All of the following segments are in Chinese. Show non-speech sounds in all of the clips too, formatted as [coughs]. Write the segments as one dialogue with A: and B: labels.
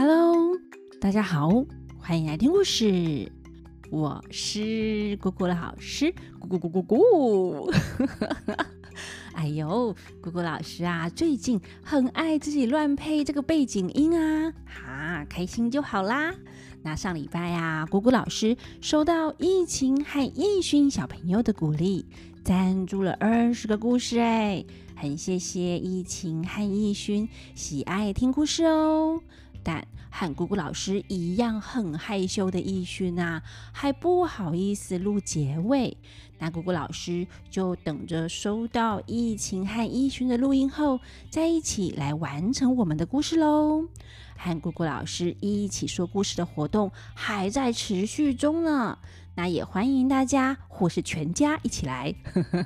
A: Hello，大家好，欢迎来听故事。我是姑姑老师，咕咕咕咕咕。[laughs] 哎呦，姑姑老师啊，最近很爱自己乱配这个背景音啊，哈、啊，开心就好啦。那上礼拜啊，姑姑老师收到疫情和易勋小朋友的鼓励，赞助了二十个故事，哎，很谢谢疫情和易勋喜爱听故事哦。但和姑姑老师一样很害羞的易勋啊，还不好意思录结尾。那姑姑老师就等着收到易晴和易勋的录音后，再一起来完成我们的故事喽。和姑姑老师一起说故事的活动还在持续中呢。那也欢迎大家或是全家一起来，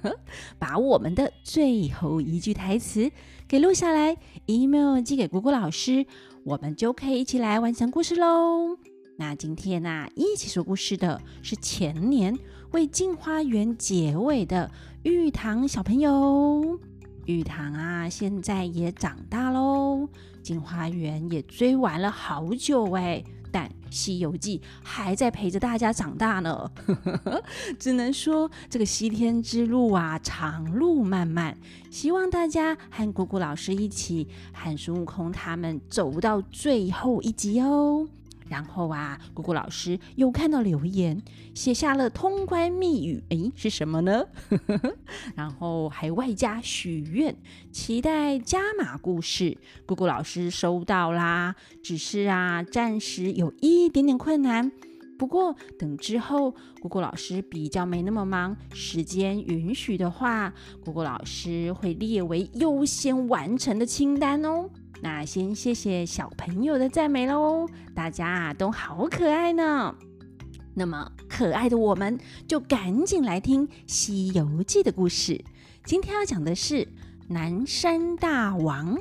A: [laughs] 把我们的最后一句台词给录下来，email 寄给姑姑老师，我们就可以一起来完成故事喽。那今天呢、啊，一起说故事的是前年为镜花园结尾的玉堂小朋友。玉堂啊，现在也长大喽，镜花园也追完了好久哎，但《西游记》还在陪着大家长大呢。[laughs] 只能说这个西天之路啊，长路漫漫，希望大家和姑姑老师一起，和孙悟空他们走到最后一集哦。然后啊，姑姑老师又看到留言，写下了通关密语，诶，是什么呢？[laughs] 然后还外加许愿，期待加码故事。姑姑老师收到啦，只是啊，暂时有一点点困难。不过等之后，姑姑老师比较没那么忙，时间允许的话，姑姑老师会列为优先完成的清单哦。那先谢谢小朋友的赞美喽，大家啊都好可爱呢。那么可爱的我们，就赶紧来听《西游记》的故事。今天要讲的是南山大王。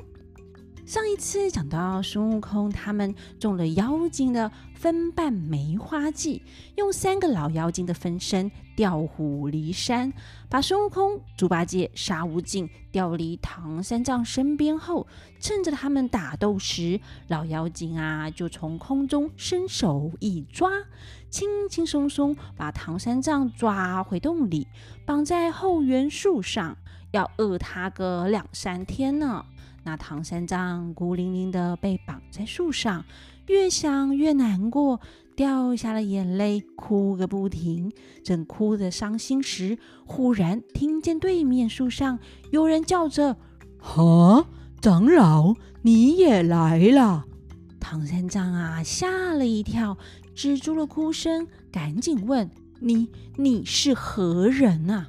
A: 上一次讲到孙悟空他们中了妖精的分瓣梅花计，用三个老妖精的分身调虎离山，把孙悟空、猪八戒、沙悟净调离唐三藏身边后，趁着他们打斗时，老妖精啊就从空中伸手一抓，轻轻松松把唐三藏抓回洞里，绑在后园树上，要饿他个两三天呢。那唐三藏孤零零的被绑在树上，越想越难过，掉下了眼泪，哭个不停。正哭得伤心时，忽然听见对面树上有人叫着：“
B: 哈，长老，你也来了！”
A: 唐三藏啊，吓了一跳，止住了哭声，赶紧问：“你，你是何人啊？”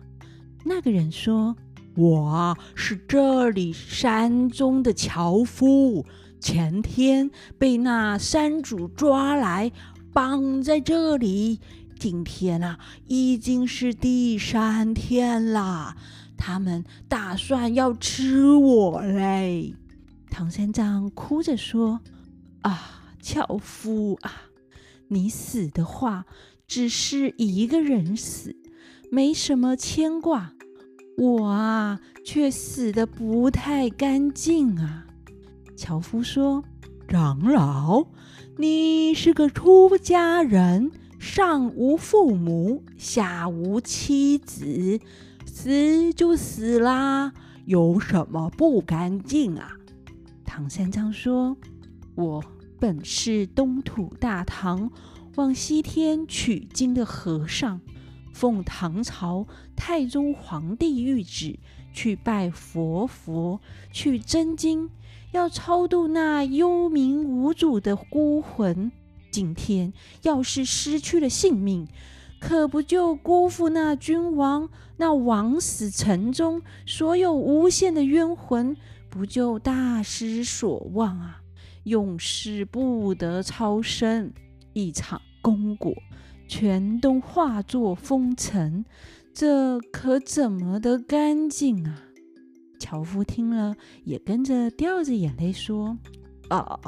B: 那个人说。我，是这里山中的樵夫，前天被那山主抓来绑在这里。今天啊，已经是第三天了，他们打算要吃我嘞。
A: 唐三藏哭着说：“啊，樵夫啊，你死的话，只是一个人死，没什么牵挂。”我啊，却死得不太干净啊！樵夫说：“
B: 长老，你是个出家人，上无父母，下无妻子，死就死啦，有什么不干净啊？”
A: 唐三藏说：“我本是东土大唐往西天取经的和尚。”奉唐朝太宗皇帝諭旨，去拜佛佛，去真经，要超度那幽冥无主的孤魂。今天要是失去了性命，可不就辜负那君王那枉死城中所有无限的冤魂，不就大失所望啊？永世不得超生，一场功果。全都化作风尘，这可怎么得干净啊？樵夫听了也跟着掉着眼泪说：“
B: 啊，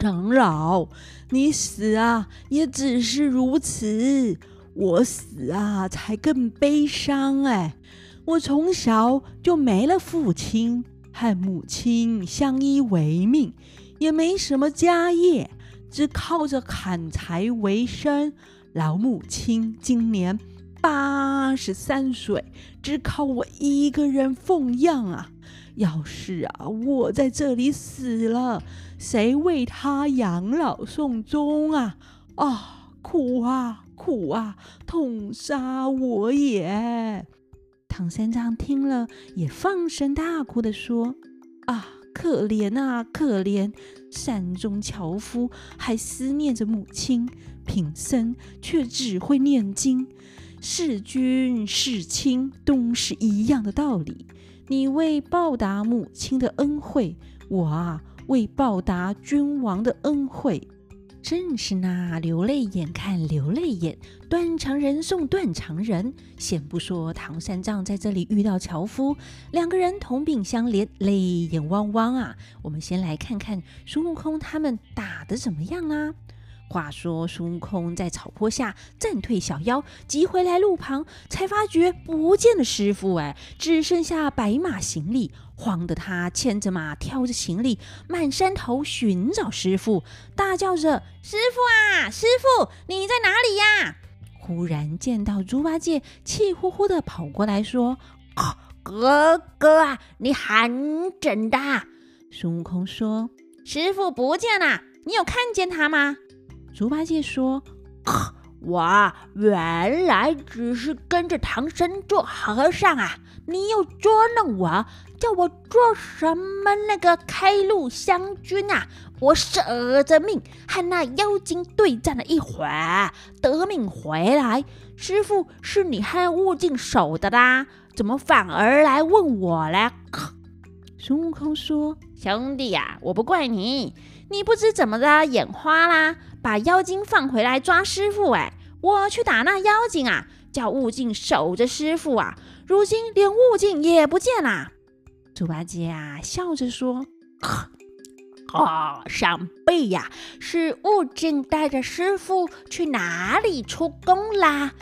B: 长老，你死啊，也只是如此；我死啊，才更悲伤哎！我从小就没了父亲，和母亲相依为命，也没什么家业，只靠着砍柴为生。老母亲今年八十三岁，只靠我一个人奉养啊！要是啊，我在这里死了，谁为他养老送终啊？啊，苦啊，苦啊，痛杀我也！
A: 唐三藏听了，也放声大哭地说：“啊，可怜啊，可怜！山中樵夫还思念着母亲，贫僧却只会念经。是君是亲，都是一样的道理。你为报答母亲的恩惠，我啊，为报答君王的恩惠。”正是那流泪眼看流泪眼，断肠人送断肠人。先不说唐三藏在这里遇到樵夫，两个人同病相怜，泪眼汪汪啊。我们先来看看孙悟空他们打得怎么样啊？话说孙悟空在草坡下暂退小妖，急回来路旁，才发觉不见了师傅，哎，只剩下白马行李，慌得他牵着马，挑着行李，满山头寻找师傅，大叫着：“师傅啊，师傅，你在哪里呀？”忽然见到猪八戒气呼呼的跑过来，说：“，哥哥啊，你喊怎的？”孙悟空说：“师傅不见了，你有看见他吗？”猪八戒说：“我原来只是跟着唐僧做和尚啊！你又捉弄我，叫我做什么那个开路将军啊？我舍着命和那妖精对战了一会儿，得命回来。师傅是你和悟净守的啦，怎么反而来问我嘞？” [coughs] 孙悟空说：“兄弟呀，我不怪你，你不知怎么的眼花啦。”把妖精放回来抓师傅，哎，我去打那妖精啊，叫悟净守着师傅啊。如今连悟净也不见啦。猪八戒啊，笑着说：“啊，上辈呀，是悟净带着师傅去哪里出宫啦。”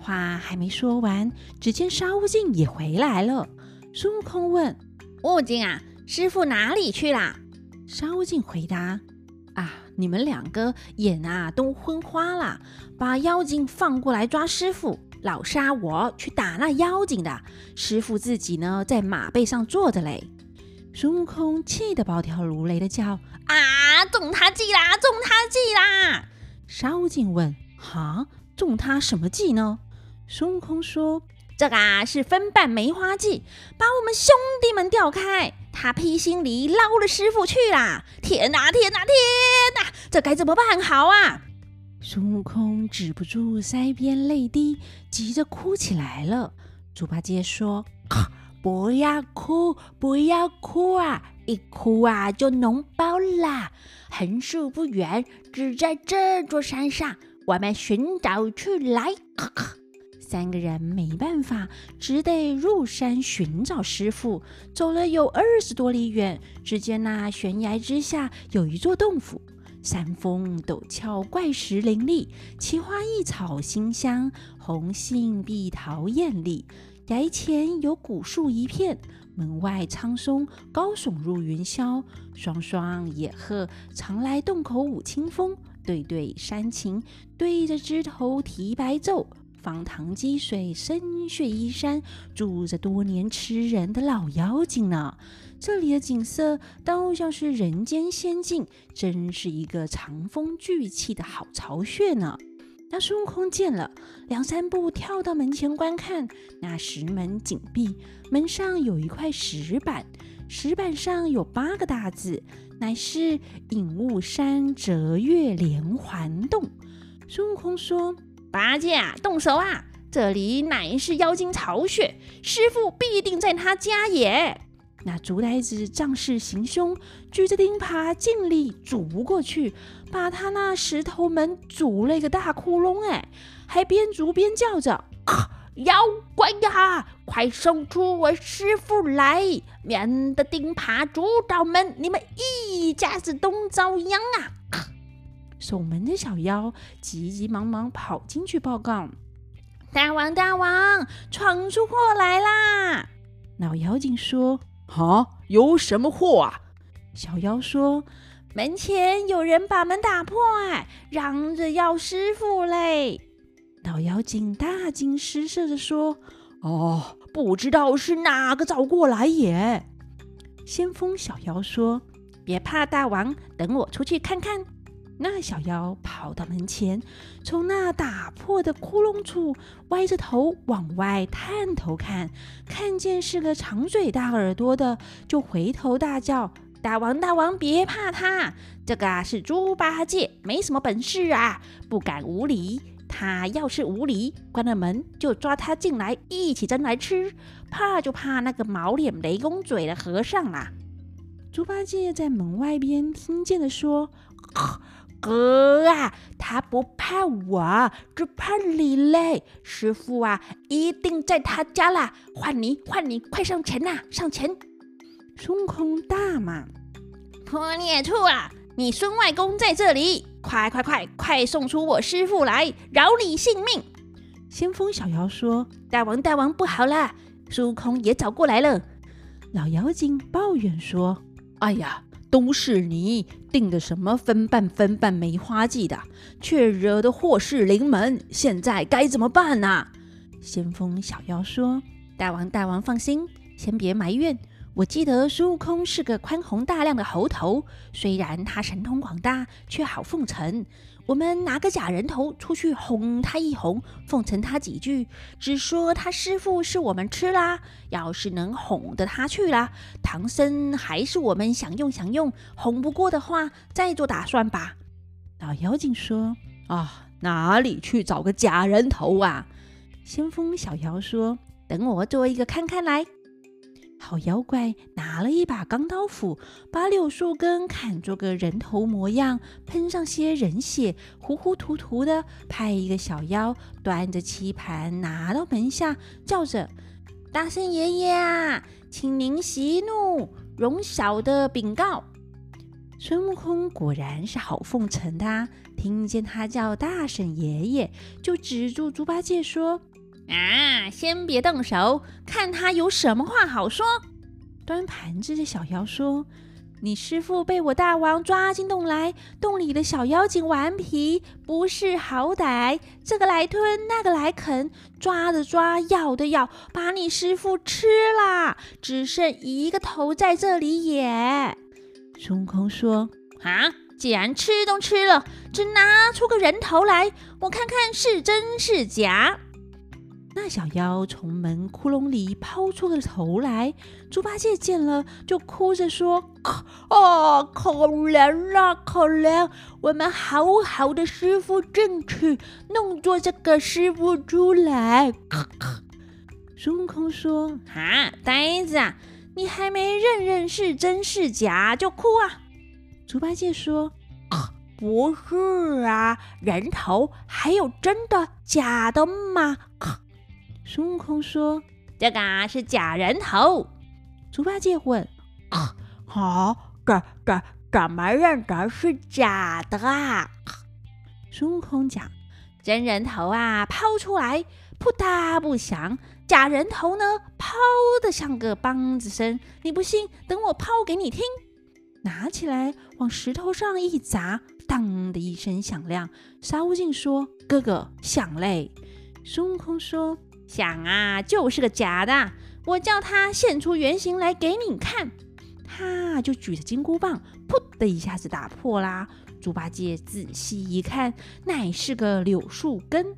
A: 话还没说完，只见沙悟净也回来了。孙悟空问：“悟净啊，师傅哪里去啦？”沙悟净回答。啊！你们两个眼啊都昏花了，把妖精放过来抓师傅，老杀我去打那妖精的。师傅自己呢，在马背上坐着嘞。孙悟空气得暴跳如雷的叫：“啊！中他计啦！中他计啦！”沙悟净问：“哈，中他什么计呢？”孙悟空说：“这个啊是分瓣梅花计，把我们兄弟们调开。”他披星离捞了师傅去啦！天哪，天哪，天哪！这该怎么办好啊？孙悟空止不住腮边泪滴，急着哭起来了。猪八戒说：“不要哭，不要哭啊！一哭啊就脓包啦！横竖不远，只在这座山上，我们寻找去来。”三个人没办法，只得入山寻找师傅。走了有二十多里远，只见那悬崖之下有一座洞府，山峰陡峭，怪石林立，奇花异草馨香，红杏碧桃艳丽。崖前有古树一片，门外苍松高耸入云霄，双双野鹤常来洞口舞清风，对对山禽对着枝头啼白昼。方塘积水深穴依山，住着多年吃人的老妖精呢。这里的景色倒像是人间仙境，真是一个藏风聚气的好巢穴呢。那孙悟空见了，两三步跳到门前观看，那石门紧闭，门上有一块石板，石板上有八个大字，乃是“隐雾山折月连环洞”。孙悟空说。八戒啊，动手啊！这里乃是妖精巢穴，师傅必定在他家也。那猪呆子仗势行凶，举着钉耙尽力阻不过去，把他那石头门阻了一个大窟窿。哎，还边阻边叫着：“ [laughs] 妖怪呀，快送出我师傅来，免得钉耙筑到门，你们一家子都遭殃啊！”守门的小妖急急忙忙跑进去报告：“大王，大王，闯出祸来啦！”老妖精说：“啊，有什么祸啊？”小妖说：“
C: 门前有人把门打破，哎，嚷着要师傅嘞！
A: 老妖精大惊失色地说：“哦，不知道是哪个找过来也。”先锋小妖说：“别怕，大王，等我出去看看。”那小妖跑到门前，从那打破的窟窿处歪着头往外探头看，看见是个长嘴大耳朵的，就回头大叫：“大王，大王，别怕他，这个啊是猪八戒，没什么本事啊，不敢无礼。他要是无礼，关了门就抓他进来一起蒸来吃。怕就怕那个毛脸雷公嘴的和尚啦。”猪八戒在门外边听见了，说。哥啊，他不怕我，只怕你嘞！师傅啊，一定在他家啦！换你，换你，快上前呐，上前！孙悟空大骂：“
C: 破孽畜啊，你孙外公在这里！快快快，快送出我师傅来，饶你性命！”
A: 先锋小妖说：“大王，大王，不好啦！孙悟空也找过来了。”老妖精抱怨说：“哎呀！”都是你定的什么分半分半梅花计的，却惹得祸事临门，现在该怎么办呢？先锋小妖说：“大王，大王放心，先别埋怨。我记得孙悟空是个宽宏大量的猴头，虽然他神通广大，却好奉承。”我们拿个假人头出去哄他一哄，奉承他几句，只说他师傅是我们吃啦。要是能哄得他去啦，唐僧还是我们享用享用。哄不过的话，再做打算吧。老妖精说：“啊，哪里去找个假人头啊？”先锋小妖说：“等我做一个看看来。”好妖怪拿了一把钢刀斧，把柳树根砍做个人头模样，喷上些人血，糊糊涂涂的，派一个小妖端着棋盘拿到门下，叫着：“大圣爷爷啊，请您息怒，容小的禀告。”孙悟空果然是好奉承他，听见他叫大圣爷爷，就止住猪八戒说。
C: 啊，先别动手，看他有什么话好说。
A: 端盘子的小妖说：“你师傅被我大王抓进洞来，洞里的小妖精顽皮，不识好歹，这个来吞，那个来啃，抓的抓，咬的咬，把你师傅吃了，只剩一个头在这里也。”孙悟空说：“
C: 啊，既然吃都吃了，只拿出个人头来，我看看是真是假。”
A: 那小妖从门窟窿里抛出个头来，猪八戒见了就哭着说：“哦，可怜啊，可怜！我们好好的师傅进去，弄做这个师傅出来。”孙悟空说：“
C: 啊，呆子啊，你还没认认是真是假就哭啊？”
A: 猪八戒说：“不是啊，人头还有真的假的吗？”孙悟空说：“
C: 这个啊是假人头。”
A: 猪八戒问：“啊，好，这这怎么认得是假的啊？”孙悟空讲：“
C: 真人头啊，抛出来扑嗒不响；假人头呢，抛的像个梆子声。你不信，等我抛给你听。”
A: 拿起来往石头上一砸，当的一声响亮。沙悟净说：“哥哥，响嘞！”孙悟空说。
C: 想啊，就是个假的。我叫他现出原形来给你看，他就举着金箍棒，噗的一下子打破啦。猪八戒仔细一看，乃是个柳树根。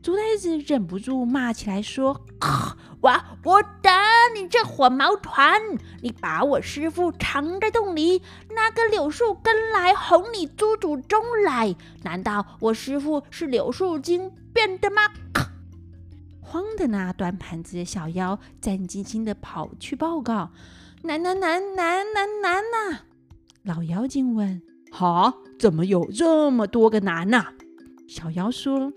C: 猪呆子忍不住骂起来说：“我我打你这火毛团！你把我师傅藏在洞里，拿个柳树根来哄你猪祖宗来？难道我师傅是柳树精变的吗？”
A: 慌的那端盘子的小妖战兢兢的跑去报告：“难难难难难难呐！”老妖精问：“哈，怎么有这么多个难呐？”小妖说：“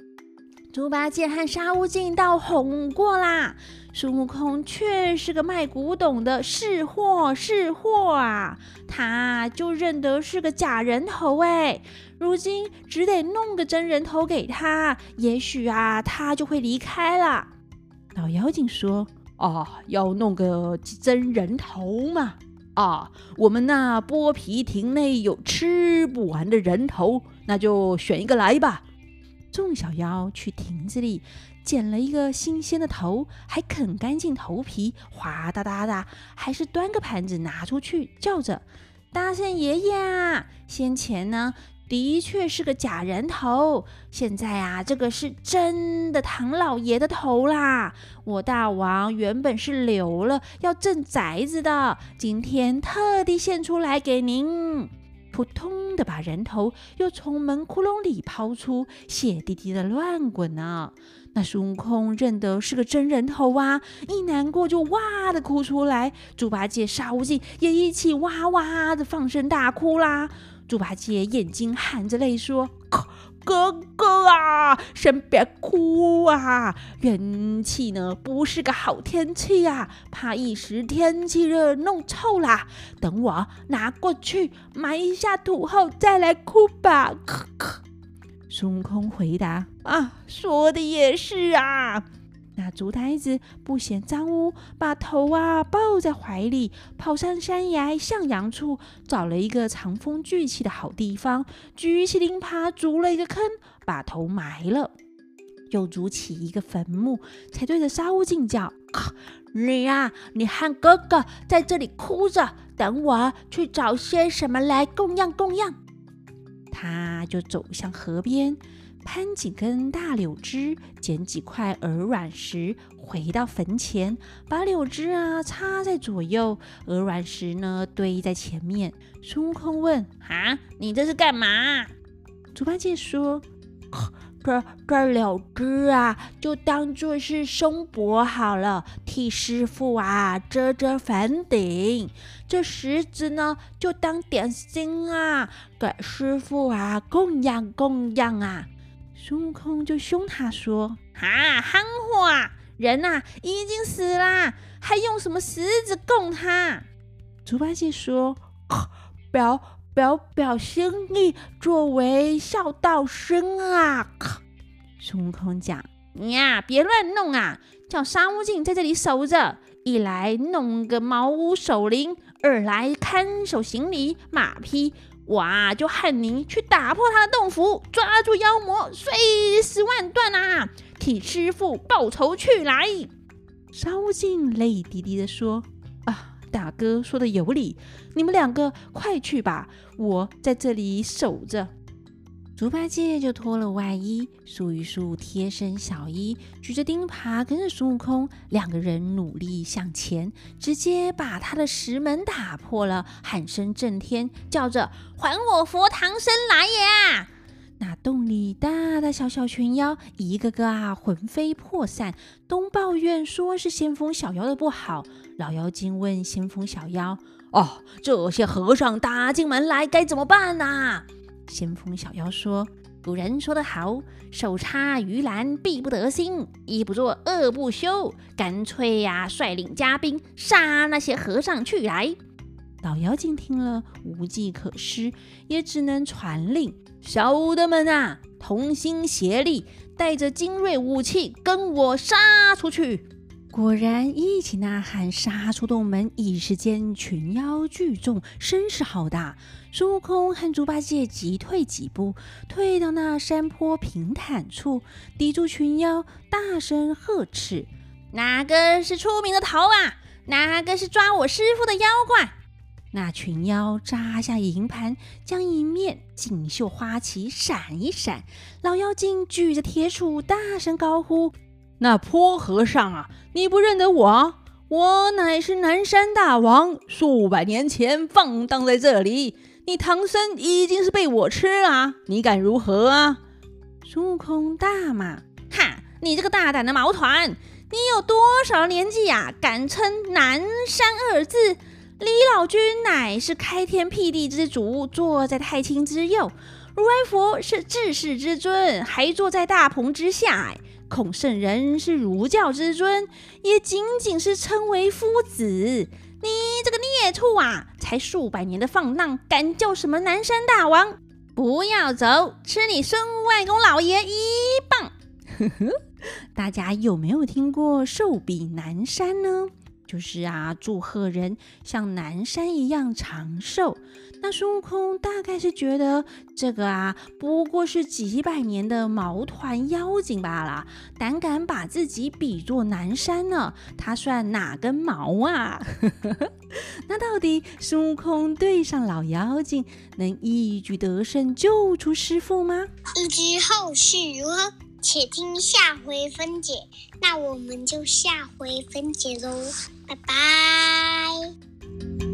C: 猪八戒和沙悟净到哄过啦，孙悟空却是个卖古董的，是货是货啊！他就认得是个假人头哎，如今只得弄个真人头给他，也许啊，他就会离开了。”
A: 老妖精说：“哦，要弄个真人头嘛？
B: 啊，我们那剥皮亭内有吃不完的人头，那就选一个来吧。
A: 众小妖去亭子里捡了一个新鲜的头，还啃干净头皮，哗哒哒的，还是端个盘子拿出去，叫着：“大圣爷爷啊，先前呢？”的确是个假人头，现在啊，这个是真的唐老爷的头啦！我大王原本是留了要镇宅子的，今天特地献出来给您。扑通的把人头又从门窟窿里抛出，血滴滴的乱滚呢。那孙悟空认得是个真人头啊，一难过就哇的哭出来。猪八戒、沙悟净也一起哇哇的放声大哭啦。猪八戒眼睛含着泪说：“哥哥啊，先别哭啊！元气呢不是个好天气啊，怕一时天气热弄臭啦。等我拿过去埋一下土后再来哭吧。”咳咳。孙悟空回答：“啊，说的也是啊。”那竹呆子不嫌脏污，把头啊抱在怀里，跑上山崖向阳处，找了一个藏风聚气的好地方，举起灵耙筑了一个坑，把头埋了，又筑起一个坟墓，才对着沙悟净叫：“你呀、啊，你和哥哥在这里哭着，等我去找些什么来供养供养。”他就走向河边。攀几根大柳枝，捡几块鹅卵石，回到坟前，把柳枝啊插在左右，鹅卵石呢堆在前面。孙悟空问：“啊，你这是干嘛？”猪八戒说：“这这柳枝啊，就当做是松柏好了，替师傅啊遮遮坟顶。这石子呢，就当点心啊，给师傅啊供养供养啊。”孙悟空就凶他说：“啊，憨货！人呐、啊、已经死了，还用什么石子供他？”猪八戒说：“表表表心意，作为孝道生啊。”孙悟空讲：“你呀，别乱弄啊！叫沙悟净在这里守着，一来弄个茅屋守灵，二来看守行李马匹。”我啊，就恨你去打破他的洞府，抓住妖魔，碎尸万段啊！替师傅报仇去来。沙悟净泪滴滴地说：“啊，大哥说的有理，你们两个快去吧，我在这里守着。”猪八戒就脱了外衣，束一束贴身小衣，举着钉耙跟着孙悟空，两个人努力向前，直接把他的石门打破了，喊声震天，叫着：“还我佛唐僧来也！”那洞里大大小小群妖，一个个啊魂飞魄散，东抱怨说是先锋小妖的不好。老妖精问先锋小妖：“哦，这些和尚打进门来，该怎么办呐？”先锋小妖说：“古人说得好，手插鱼篮，必不得心；一不做二不休，干脆呀、率领家兵杀那些和尚去来。”老妖精听了，无计可施，也只能传令小的们啊，同心协力，带着精锐武器，跟我杀出去。果然，一起呐喊，杀出洞门。一时间，群妖聚众，声势浩大。孙悟空和猪八戒急退几步，退到那山坡平坦处，抵住群妖，大声呵斥：“哪个是出名的头啊？哪个是抓我师傅的妖怪？”那群妖扎下营盘，将一面锦绣花旗闪一闪。老妖精举着铁杵，大声高呼。
B: 那泼和尚啊，你不认得我？我乃是南山大王，数百年前放荡在这里。你唐僧已经是被我吃了，你敢如何啊？
A: 孙悟空大骂：“哈！你这个大胆的毛团，你有多少年纪呀？敢称南山二字？李老君乃是开天辟地之主，坐在太清之右；如来佛是至世之尊，还坐在大鹏之下。”孔圣人是儒教之尊，也仅仅是称为夫子。你这个孽畜啊，才数百年的放荡，敢叫什么南山大王？不要走，吃你孙外公老爷一棒！呵呵，大家有没有听过寿比南山呢？就是啊，祝贺人像南山一样长寿。那孙悟空大概是觉得这个啊，不过是几百年的毛团妖精罢了，胆敢把自己比作南山呢？他算哪根毛啊？[laughs] 那到底孙悟空对上老妖精，能一举得胜，救出师傅吗？
D: 欲知后事如何，且听下回分解。那我们就下回分解喽。拜拜。